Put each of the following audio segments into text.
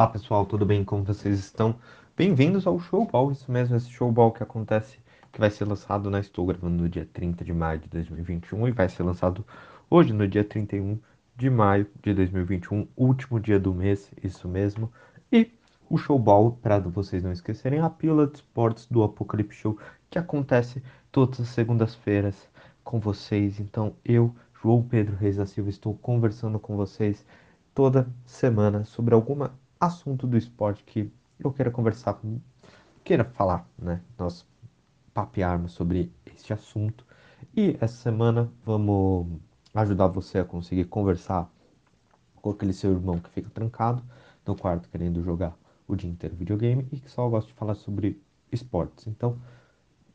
Olá pessoal, tudo bem? Como vocês estão? Bem-vindos ao Showball, isso mesmo, esse Showball que acontece, que vai ser lançado, né? Estou gravando no dia 30 de maio de 2021 e vai ser lançado hoje, no dia 31 de maio de 2021, último dia do mês, isso mesmo. E o Showball, para vocês não esquecerem, a pílula de esportes do Apocalipse Show, que acontece todas as segundas-feiras com vocês. Então, eu, João Pedro Reis da Silva, estou conversando com vocês toda semana sobre algum assunto do esporte que eu queira conversar, queira falar, né? Nós papearmos sobre este assunto. E essa semana vamos ajudar você a conseguir conversar com aquele seu irmão que fica trancado no quarto querendo jogar o dia inteiro videogame e que só gosta de falar sobre esportes. Então,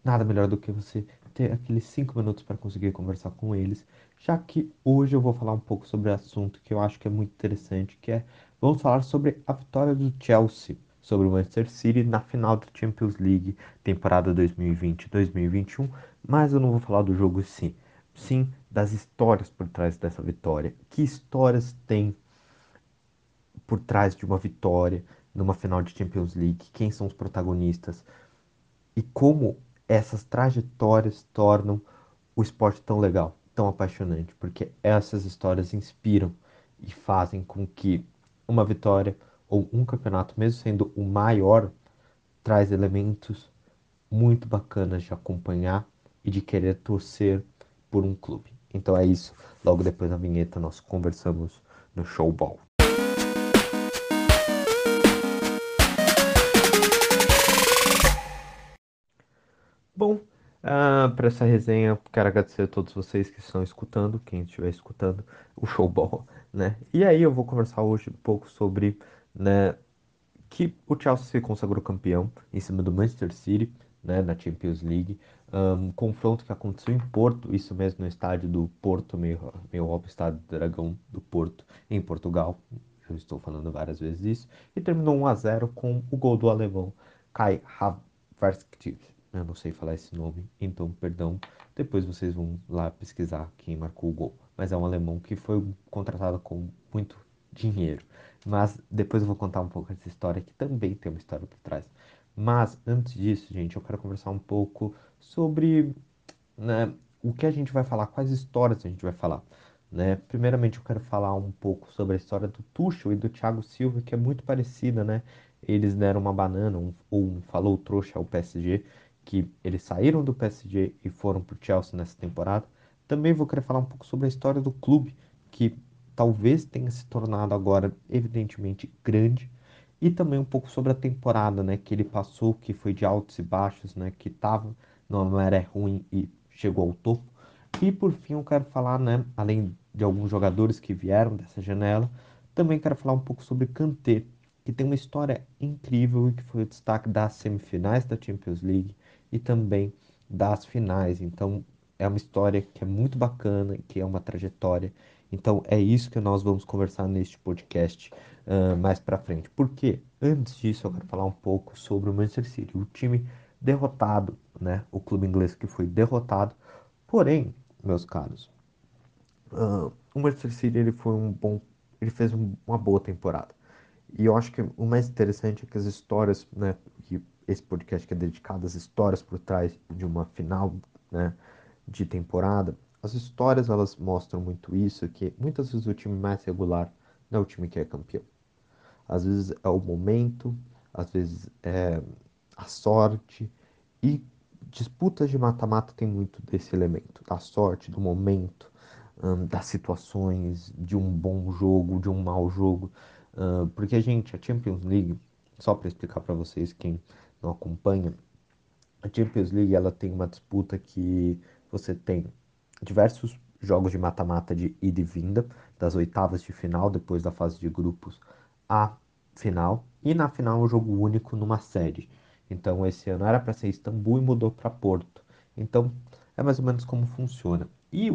nada melhor do que você ter aqueles 5 minutos para conseguir conversar com eles, já que hoje eu vou falar um pouco sobre assunto que eu acho que é muito interessante, que é vamos falar sobre a vitória do Chelsea sobre o Manchester City na final da Champions League temporada 2020-2021, mas eu não vou falar do jogo sim, sim das histórias por trás dessa vitória. Que histórias tem por trás de uma vitória numa final de Champions League? Quem são os protagonistas? E como essas trajetórias tornam o esporte tão legal, tão apaixonante, porque essas histórias inspiram e fazem com que uma vitória ou um campeonato, mesmo sendo o maior, traz elementos muito bacanas de acompanhar e de querer torcer por um clube. Então é isso. Logo depois da vinheta nós conversamos no Showball. Bom, ah, para essa resenha, quero agradecer a todos vocês que estão escutando, quem estiver escutando o showball, né? E aí eu vou conversar hoje um pouco sobre, né, que o Chelsea se consagrou campeão em cima do Manchester City, né, na Champions League, um confronto que aconteceu em Porto, isso mesmo no estádio do Porto, meio, meio óbvio, estádio do Dragão do Porto, em Portugal. Eu estou falando várias vezes isso. E terminou 1 a 0 com o gol do alemão Kai Havertz eu não sei falar esse nome, então perdão. Depois vocês vão lá pesquisar quem marcou o gol. Mas é um alemão que foi contratado com muito dinheiro. Mas depois eu vou contar um pouco essa história, que também tem uma história por trás. Mas antes disso, gente, eu quero conversar um pouco sobre né, o que a gente vai falar, quais histórias a gente vai falar. Né? Primeiramente, eu quero falar um pouco sobre a história do Tuchel e do Thiago Silva, que é muito parecida, né? Eles deram uma banana, um, ou um falou trouxa ao PSG, que eles saíram do PSG e foram para o Chelsea nessa temporada. Também vou querer falar um pouco sobre a história do clube, que talvez tenha se tornado agora evidentemente grande, e também um pouco sobre a temporada, né, que ele passou, que foi de altos e baixos, né, que estava numa maré ruim e chegou ao topo. E por fim eu quero falar, né, além de alguns jogadores que vieram dessa janela, também quero falar um pouco sobre Kanté, que tem uma história incrível e que foi o destaque das semifinais da Champions League e também das finais. Então é uma história que é muito bacana, que é uma trajetória. Então é isso que nós vamos conversar neste podcast uh, mais para frente. Porque antes disso eu quero falar um pouco sobre o Manchester City, o time derrotado, né? O clube inglês que foi derrotado. Porém, meus caros, uh, o Manchester City ele foi um bom, ele fez um, uma boa temporada. E eu acho que o mais interessante é que as histórias, né, esse podcast que é dedicado às histórias por trás de uma final né, de temporada, as histórias elas mostram muito isso, que muitas vezes o time mais regular não é o time que é campeão. Às vezes é o momento, às vezes é a sorte e disputas de mata-mata tem muito desse elemento, da sorte, do momento, hum, das situações, de um bom jogo, de um mau jogo. Hum, porque, gente, a Champions League, só para explicar para vocês quem não acompanha, a Champions League ela tem uma disputa que você tem diversos jogos de mata-mata de ida e vinda, das oitavas de final, depois da fase de grupos, à final, e na final um jogo único numa sede. Então esse ano era para ser Istambul e mudou para Porto. Então é mais ou menos como funciona. E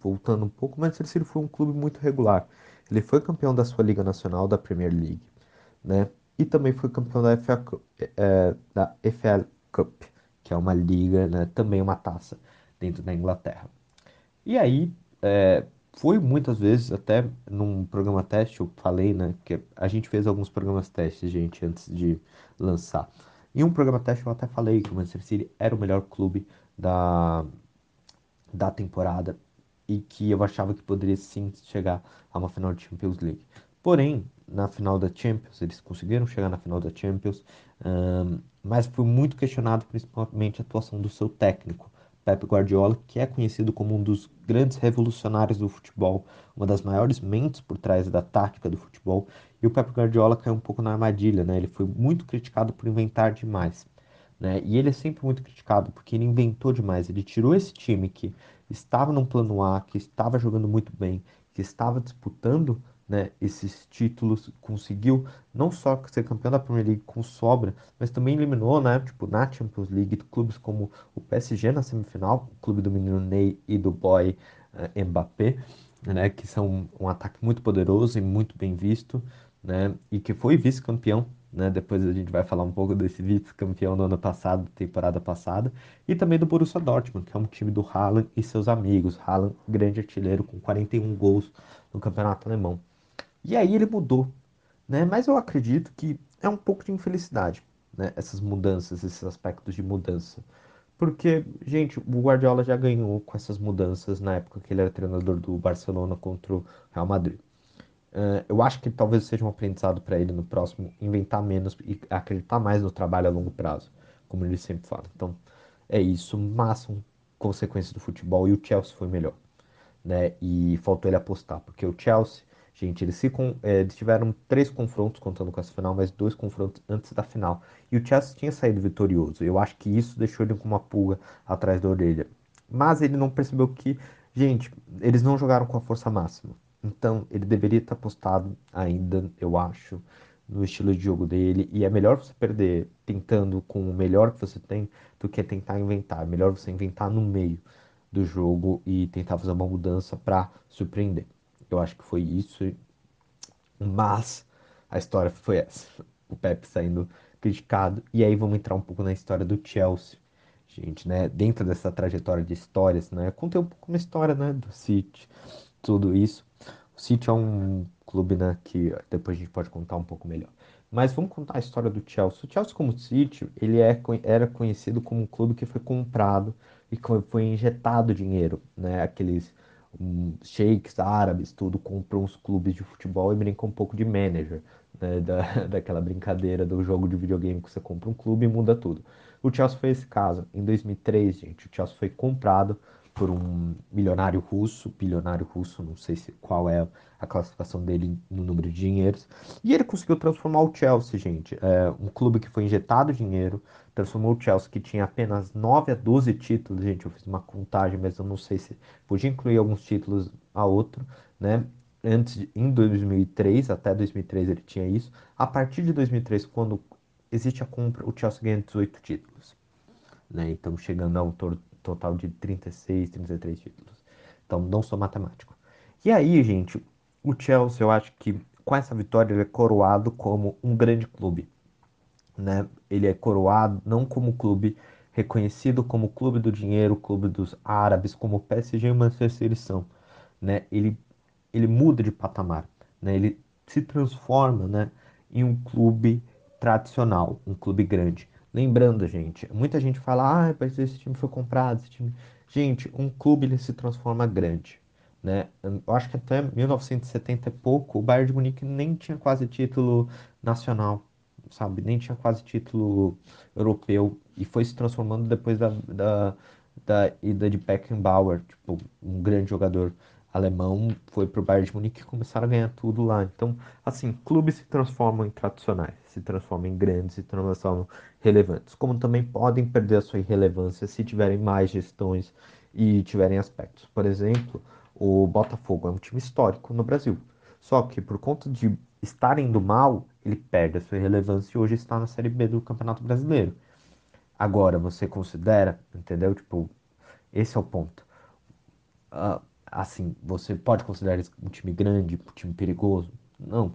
voltando um pouco, o Manchester City foi um clube muito regular. Ele foi campeão da sua Liga Nacional da Premier League, né? E também foi campeão da FA Cup, é, da FL Cup, que é uma liga, né, também uma taça dentro da Inglaterra. E aí, é, foi muitas vezes, até num programa teste, eu falei, né, que a gente fez alguns programas testes, gente, antes de lançar. Em um programa teste eu até falei que o Manchester City era o melhor clube da, da temporada e que eu achava que poderia sim chegar a uma final de Champions League. Porém, na final da Champions, eles conseguiram chegar na final da Champions, um, mas foi muito questionado principalmente a atuação do seu técnico, Pep Guardiola, que é conhecido como um dos grandes revolucionários do futebol, uma das maiores mentes por trás da tática do futebol, e o Pep Guardiola caiu um pouco na armadilha, né? Ele foi muito criticado por inventar demais, né? E ele é sempre muito criticado porque ele inventou demais, ele tirou esse time que estava num plano A, que estava jogando muito bem, que estava disputando né, esses títulos, conseguiu não só ser campeão da Premier League com sobra, mas também eliminou, né, tipo, na Champions League, clubes como o PSG na semifinal, o clube do menino Ney e do boy uh, Mbappé, né, que são um, ataque muito poderoso e muito bem visto, né, e que foi vice-campeão né? Depois a gente vai falar um pouco desse vice-campeão do ano passado, temporada passada, e também do Borussia Dortmund, que é um time do Haaland e seus amigos. Haaland, grande artilheiro, com 41 gols no campeonato alemão. E aí ele mudou, né? Mas eu acredito que é um pouco de infelicidade, né? Essas mudanças, esses aspectos de mudança. Porque, gente, o Guardiola já ganhou com essas mudanças na época que ele era treinador do Barcelona contra o Real Madrid. Uh, eu acho que talvez seja um aprendizado para ele no próximo inventar menos e acreditar mais no trabalho a longo prazo, como ele sempre fala. Então, é isso, mas são consequências do futebol e o Chelsea foi melhor, né? E faltou ele apostar, porque o Chelsea, gente, eles, é, tiveram três confrontos contando com essa final, mas dois confrontos antes da final. E o Chelsea tinha saído vitorioso. Eu acho que isso deixou ele com uma pulga atrás da orelha. Mas ele não percebeu que, gente, eles não jogaram com a força máxima então, ele deveria estar postado ainda, eu acho, no estilo de jogo dele. E é melhor você perder tentando com o melhor que você tem do que tentar inventar. É melhor você inventar no meio do jogo e tentar fazer uma mudança para surpreender. Eu acho que foi isso. Mas a história foi essa. O Pepe saindo criticado. E aí vamos entrar um pouco na história do Chelsea. Gente, né? Dentro dessa trajetória de histórias, né? Contei um pouco uma história, né? Do City, tudo isso. O City é um clube, né, que depois a gente pode contar um pouco melhor. Mas vamos contar a história do Chelsea. O Chelsea, como City, ele é, era conhecido como um clube que foi comprado e foi injetado dinheiro, né? Aqueles um, sheiks árabes, tudo, compram os clubes de futebol e brincam um pouco de manager, né? Da, daquela brincadeira do jogo de videogame que você compra um clube e muda tudo. O Chelsea foi esse caso. Em 2003, gente, o Chelsea foi comprado por um milionário russo, bilionário russo, não sei se qual é a classificação dele no número de dinheiros. E ele conseguiu transformar o Chelsea, gente. É um clube que foi injetado dinheiro, transformou o Chelsea, que tinha apenas 9 a 12 títulos, gente. Eu fiz uma contagem, mas eu não sei se podia incluir alguns títulos a outro, né? Antes, em 2003, até 2003 ele tinha isso. A partir de 2003, quando existe a compra, o Chelsea ganha 18 títulos. Né? Então, chegando ao total de 36, 33 títulos. Então, não sou matemático. E aí, gente, o Chelsea, eu acho que com essa vitória ele é coroado como um grande clube. Né? Ele é coroado não como clube reconhecido como clube do dinheiro, clube dos árabes, como PSG e Manchester são. Né? Ele, ele muda de patamar. Né? Ele se transforma né, em um clube tradicional, um clube grande. Lembrando, gente, muita gente fala, ah, mas esse time foi comprado, esse time. Gente, um clube ele se transforma grande, né? Eu acho que até 1970 e pouco, o Bayern de Munique nem tinha quase título nacional, sabe? Nem tinha quase título europeu e foi se transformando depois da, da, da ida de Beckenbauer, tipo, um grande jogador alemão foi para o Bayern de Munique e começaram a ganhar tudo lá. Então, assim, clubes se transformam em tradicionais, se transformam em grandes, se transformam relevantes, como também podem perder a sua irrelevância se tiverem mais gestões e tiverem aspectos. Por exemplo, o Botafogo é um time histórico no Brasil, só que por conta de estar indo mal, ele perde a sua relevância e hoje está na Série B do Campeonato Brasileiro. Agora, você considera, entendeu? Tipo, esse é o ponto. Uh, assim, você pode considerar eles um time grande, um time perigoso? Não,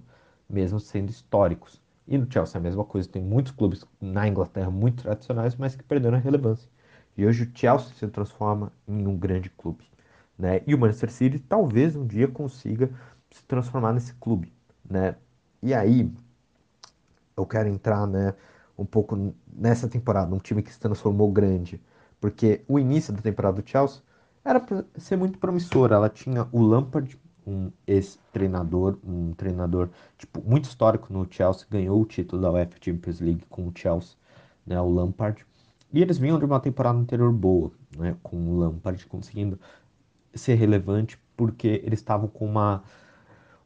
mesmo sendo históricos. E no Chelsea é a mesma coisa, tem muitos clubes na Inglaterra muito tradicionais, mas que perderam a relevância. E hoje o Chelsea se transforma em um grande clube. né? E o Manchester City talvez um dia consiga se transformar nesse clube, né? E aí eu quero entrar, né, um pouco nessa temporada, um time que se transformou grande, porque o início da temporada do Chelsea era para ser muito promissor. Ela tinha o Lampard, um ex-treinador, um treinador tipo muito histórico no Chelsea, ganhou o título da UEFA Champions League com o Chelsea, né, o Lampard. E eles vinham de uma temporada anterior boa, né, com o Lampard conseguindo ser relevante porque eles estavam com uma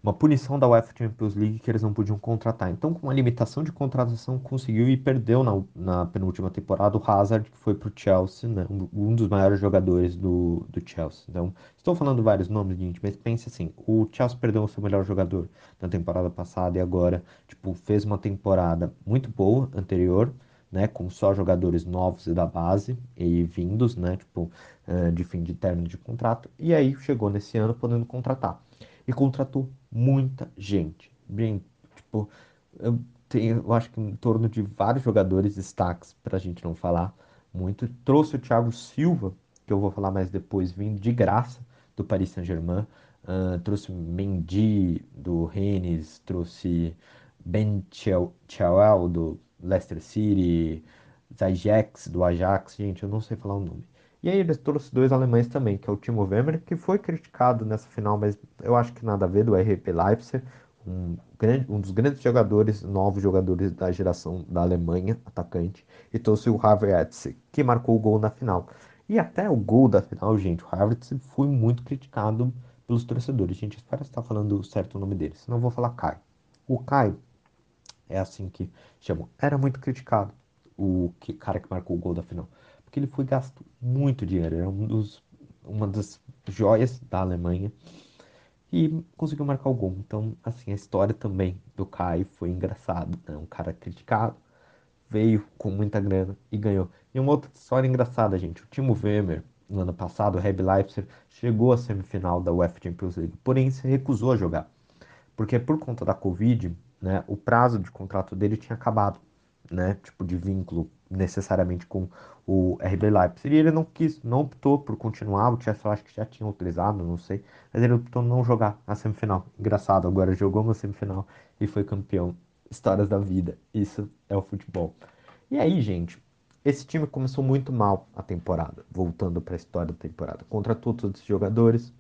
uma punição da UEFA Champions League que eles não podiam contratar. Então, com uma limitação de contratação, conseguiu e perdeu na, na penúltima temporada o Hazard, que foi para o Chelsea, né? um, dos maiores jogadores do, do Chelsea. Então, estou falando vários nomes, gente, mas pense assim: o Chelsea perdeu o seu melhor jogador na temporada passada e agora tipo, fez uma temporada muito boa anterior. Né, com só jogadores novos e da base e vindos, né, tipo, de fim de término de contrato, e aí chegou nesse ano podendo contratar e contratou muita gente. Bem, tipo, eu, tenho, eu acho que em torno de vários jogadores destaques, para a gente não falar muito. Trouxe o Thiago Silva, que eu vou falar mais depois, vindo de graça do Paris Saint-Germain. Uh, trouxe Mendy do Rennes, trouxe Ben Chilwell do Leicester City, Zajax do Ajax, gente, eu não sei falar o nome. E aí eles trouxe dois alemães também, que é o Timo Werner, que foi criticado nessa final, mas eu acho que nada a ver, do RP Leipzig, um, grande, um dos grandes jogadores, novos jogadores da geração da Alemanha, atacante, e trouxe o Havertz, que marcou o gol na final. E até o gol da final, gente, o Havertz foi muito criticado pelos torcedores. Gente, espero estar falando certo o nome dele, senão eu vou falar Kai. O Kai é assim que chamam. Era muito criticado o que, cara que marcou o gol da final porque ele foi gasto muito dinheiro. Era um dos, uma das joias da Alemanha e conseguiu marcar o gol. Então, assim, a história também do Kai foi engraçado. Né? Um cara criticado, veio com muita grana e ganhou. E uma outra história engraçada, gente. O Timo Werner, no ano passado, o Red Leipzig, chegou à semifinal da UEFA Champions League, porém se recusou a jogar. Porque por conta da Covid, né, o prazo de contrato dele tinha acabado, né, tipo de vínculo necessariamente com o RB Leipzig. E ele não quis, não optou por continuar. O Chelsea acho que já tinha utilizado, não sei. Mas ele optou não jogar a semifinal. Engraçado, agora jogou uma semifinal e foi campeão. Histórias da vida. Isso é o futebol. E aí, gente, esse time começou muito mal a temporada. Voltando para a história da temporada. Contratou todos os jogadores.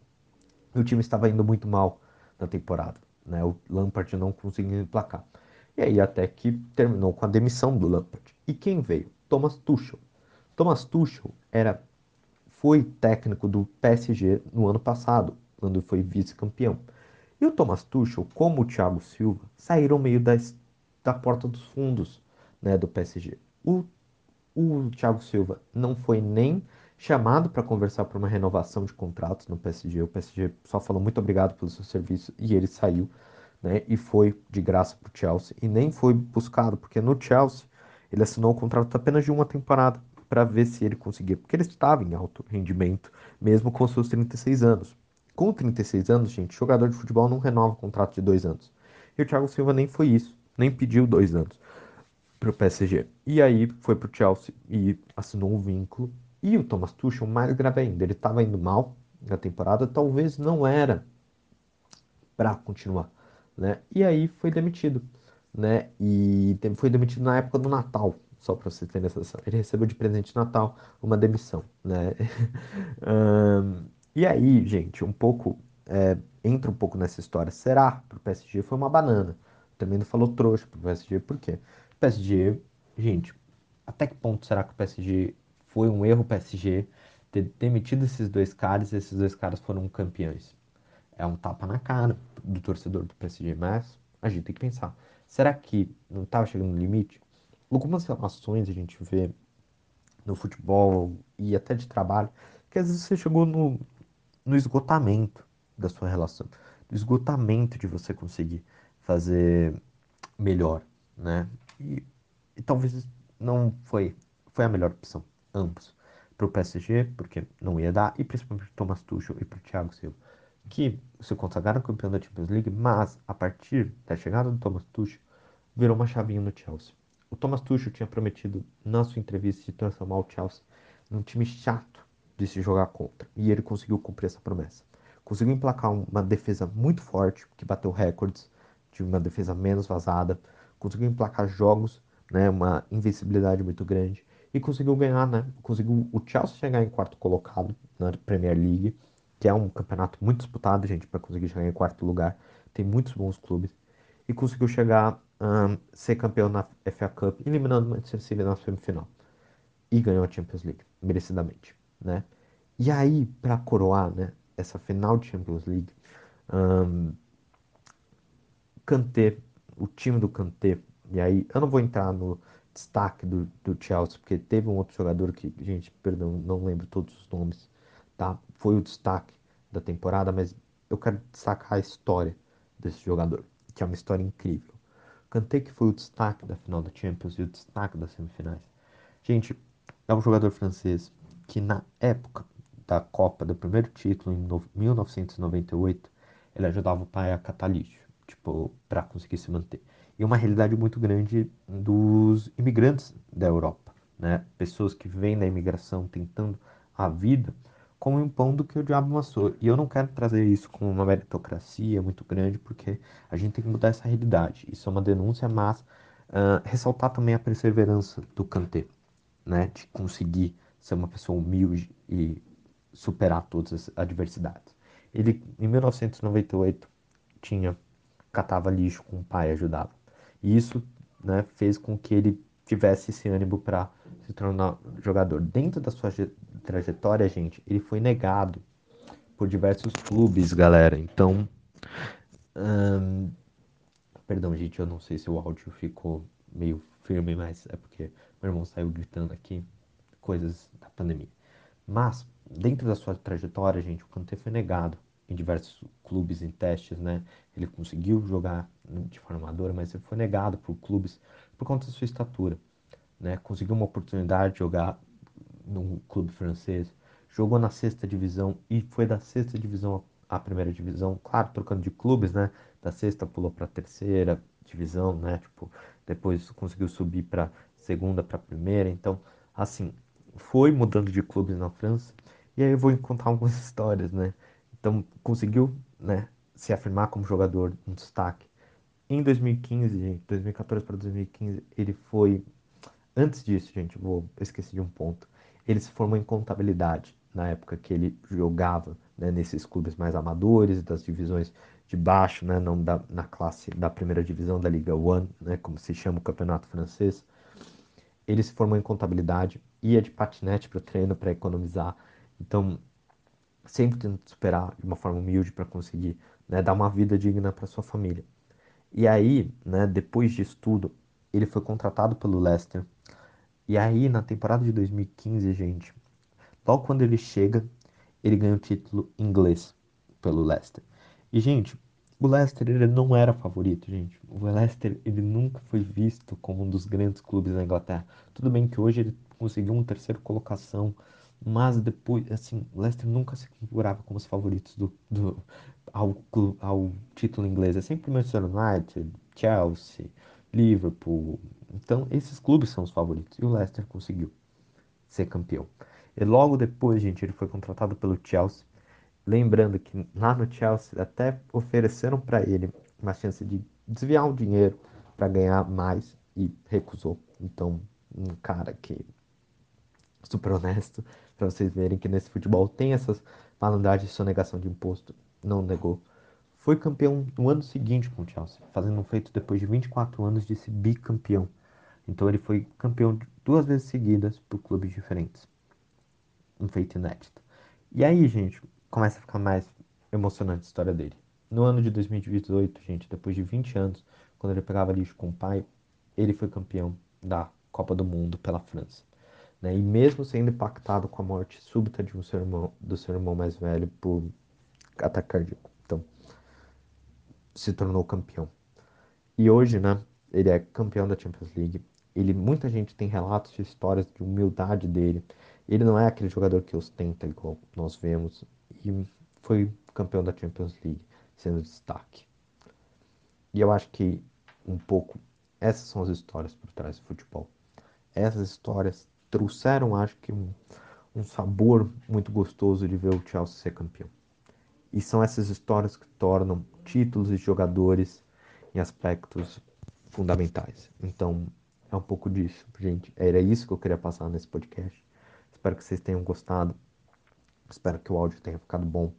O time estava indo muito mal na temporada. Né? O Lampard não conseguiu emplacar. E aí até que terminou com a demissão do Lampard. E quem veio? Thomas Tuchel. Thomas Tuchel era, foi técnico do PSG no ano passado, quando foi vice-campeão. E o Thomas Tuchel, como o Thiago Silva, saíram meio das, da porta dos fundos né, do PSG. O, o Thiago Silva não foi nem chamado para conversar por uma renovação de contratos no PSG. O PSG só falou muito obrigado pelo seu serviço e ele saiu né, e foi de graça para o Chelsea. E nem foi buscado, porque no Chelsea ele assinou o contrato apenas de uma temporada para ver se ele conseguia, porque ele estava em alto rendimento, mesmo com seus 36 anos. Com 36 anos, gente, jogador de futebol não renova contrato de dois anos. E o Thiago Silva nem foi isso, nem pediu dois anos para o PSG. E aí foi para o Chelsea e assinou um vínculo. E o Thomas Tuchel, mais grave ainda, ele estava indo mal na temporada, talvez não era para continuar, né? E aí foi demitido né? E foi demitido na época do Natal, só para vocês terem essa noção. Ele recebeu de presente de Natal uma demissão, né? um, e aí, gente, um pouco é, entra um pouco nessa história. Será que o PSG foi uma banana? Também não falou trouxa pro PSG, por quê? O PSG, gente, até que ponto será que o PSG foi um erro PSG ter demitido esses dois caras e esses dois caras foram campeões? É um tapa na cara do torcedor do PSG, mas a gente tem que pensar. Será que não estava chegando no limite? Algumas relações a gente vê no futebol e até de trabalho, que às vezes você chegou no, no esgotamento da sua relação, no esgotamento de você conseguir fazer melhor, né? E, e talvez não foi, foi a melhor opção, ambos. Para o PSG, porque não ia dar, e principalmente para Thomas Tuchel e para o Thiago Silva que se consagraram campeão da Champions League, mas a partir da chegada do Thomas Tuchel, virou uma chavinha no Chelsea. O Thomas Tuchel tinha prometido na sua entrevista de transformar o Chelsea num time chato, de se jogar contra. E ele conseguiu cumprir essa promessa. Conseguiu emplacar uma defesa muito forte, que bateu recordes de uma defesa menos vazada. Conseguiu emplacar jogos, né, uma invencibilidade muito grande. E conseguiu ganhar, né? Conseguiu o Chelsea chegar em quarto colocado na Premier League, que é um campeonato muito disputado, gente, para conseguir chegar em quarto lugar. Tem muitos bons clubes. E conseguiu chegar um, ser campeão na FA Cup, eliminando o Manchester City na semifinal. E ganhou a Champions League, merecidamente, né? E aí, para coroar, né, essa final de Champions League, um, Kanté, o time do Kanté, e aí eu não vou entrar no destaque do, do Chelsea, porque teve um outro jogador que, gente, perdão, não lembro todos os nomes, tá? Foi o destaque da temporada, mas eu quero destacar a história desse jogador, que é uma história incrível. Kanté que foi o destaque da final da Champions e o destaque das semifinais. Gente, é um jogador francês que na época da Copa, do primeiro título, em 1998, ele ajudava o pai a catar lixo, tipo, para conseguir se manter. E uma realidade muito grande dos imigrantes da Europa, né? Pessoas que vêm da imigração tentando a vida como um pão do que o diabo amassou. E eu não quero trazer isso como uma meritocracia muito grande, porque a gente tem que mudar essa realidade. Isso é uma denúncia, mas uh, ressaltar também a perseverança do Kanté, né? De conseguir ser uma pessoa humilde e superar todas as adversidades. Ele, em 1998, tinha catava lixo com o pai, ajudava. E isso né, fez com que ele tivesse esse ânimo para se tornar jogador. Dentro da sua trajetória, gente, ele foi negado por diversos clubes, galera. Então, hum, perdão, gente, eu não sei se o áudio ficou meio firme, mas é porque meu irmão saiu gritando aqui coisas da pandemia. Mas dentro da sua trajetória, gente, o Kanté foi negado em diversos clubes, em testes, né? Ele conseguiu jogar de forma amadora, mas ele foi negado por clubes por conta da sua estatura, né? Conseguiu uma oportunidade de jogar num clube francês, jogou na sexta divisão e foi da sexta divisão à primeira divisão, claro, trocando de clubes, né? Da sexta pulou para terceira divisão, né? Tipo, depois conseguiu subir para segunda, para primeira, então, assim, foi mudando de clubes na França e aí eu vou contar algumas histórias, né? Então, conseguiu, né, se afirmar como jogador, um destaque. Em 2015, gente, 2014 para 2015, ele foi. Antes disso, gente, vou esqueci de um ponto. Ele se formou em contabilidade na época que ele jogava né, nesses clubes mais amadores, das divisões de baixo, né, não da, na classe da primeira divisão da Liga One, né, como se chama o campeonato francês. Ele se formou em contabilidade, ia de patinete para o treino para economizar então, sempre tentando superar de uma forma humilde para conseguir né, dar uma vida digna para sua família. E aí, né, depois disso tudo, ele foi contratado pelo Leicester. E aí, na temporada de 2015, gente, logo quando ele chega, ele ganha o título inglês pelo Leicester. E, gente, o Leicester ele não era favorito, gente. O Leicester ele nunca foi visto como um dos grandes clubes da Inglaterra. Tudo bem que hoje ele conseguiu uma terceira colocação mas depois, assim, Leicester nunca se configurava como os favoritos do, do, ao, ao título inglês. É sempre Manchester United, Chelsea, Liverpool. Então, esses clubes são os favoritos. E o Leicester conseguiu ser campeão. E logo depois, gente, ele foi contratado pelo Chelsea. Lembrando que lá no Chelsea até ofereceram para ele uma chance de desviar o dinheiro para ganhar mais e recusou. Então, um cara que super honesto, para vocês verem que nesse futebol tem essas malandragens de sonegação de imposto. Não negou. Foi campeão no ano seguinte com o Chelsea, fazendo um feito depois de 24 anos de ser bicampeão. Então ele foi campeão duas vezes seguidas por clubes diferentes. Um feito inédito. E aí, gente, começa a ficar mais emocionante a história dele. No ano de 2018, gente, depois de 20 anos, quando ele pegava lixo com o pai, ele foi campeão da Copa do Mundo pela França. Né? E mesmo sendo impactado com a morte súbita de um seu irmão, do seu irmão mais velho por ataque cardíaco. Se tornou campeão. E hoje, né, ele é campeão da Champions League. Ele, muita gente tem relatos de histórias de humildade dele. Ele não é aquele jogador que ostenta igual nós vemos. E foi campeão da Champions League, sendo destaque. E eu acho que um pouco essas são as histórias por trás do futebol. Essas histórias trouxeram, acho que, um, um sabor muito gostoso de ver o Chelsea ser campeão. E são essas histórias que tornam títulos e jogadores em aspectos fundamentais. Então, é um pouco disso, gente. Era isso que eu queria passar nesse podcast. Espero que vocês tenham gostado. Espero que o áudio tenha ficado bom.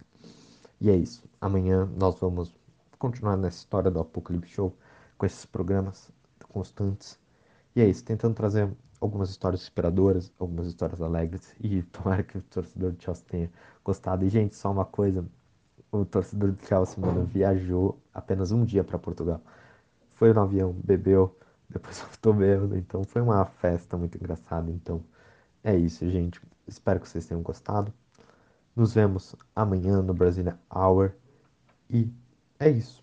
E é isso. Amanhã nós vamos continuar nessa história do Apocalipse Show com esses programas constantes. E é isso, tentando trazer algumas histórias inspiradoras, algumas histórias alegres e tomara que o torcedor do Chelsea tenha gostado. E gente, só uma coisa, o torcedor do Chelsea, mano, viajou apenas um dia para Portugal. Foi no avião, bebeu, depois voltou bêbado, então foi uma festa muito engraçada. Então é isso, gente. Espero que vocês tenham gostado. Nos vemos amanhã no Brasília Hour. E é isso.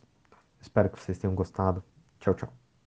Espero que vocês tenham gostado. Tchau, tchau.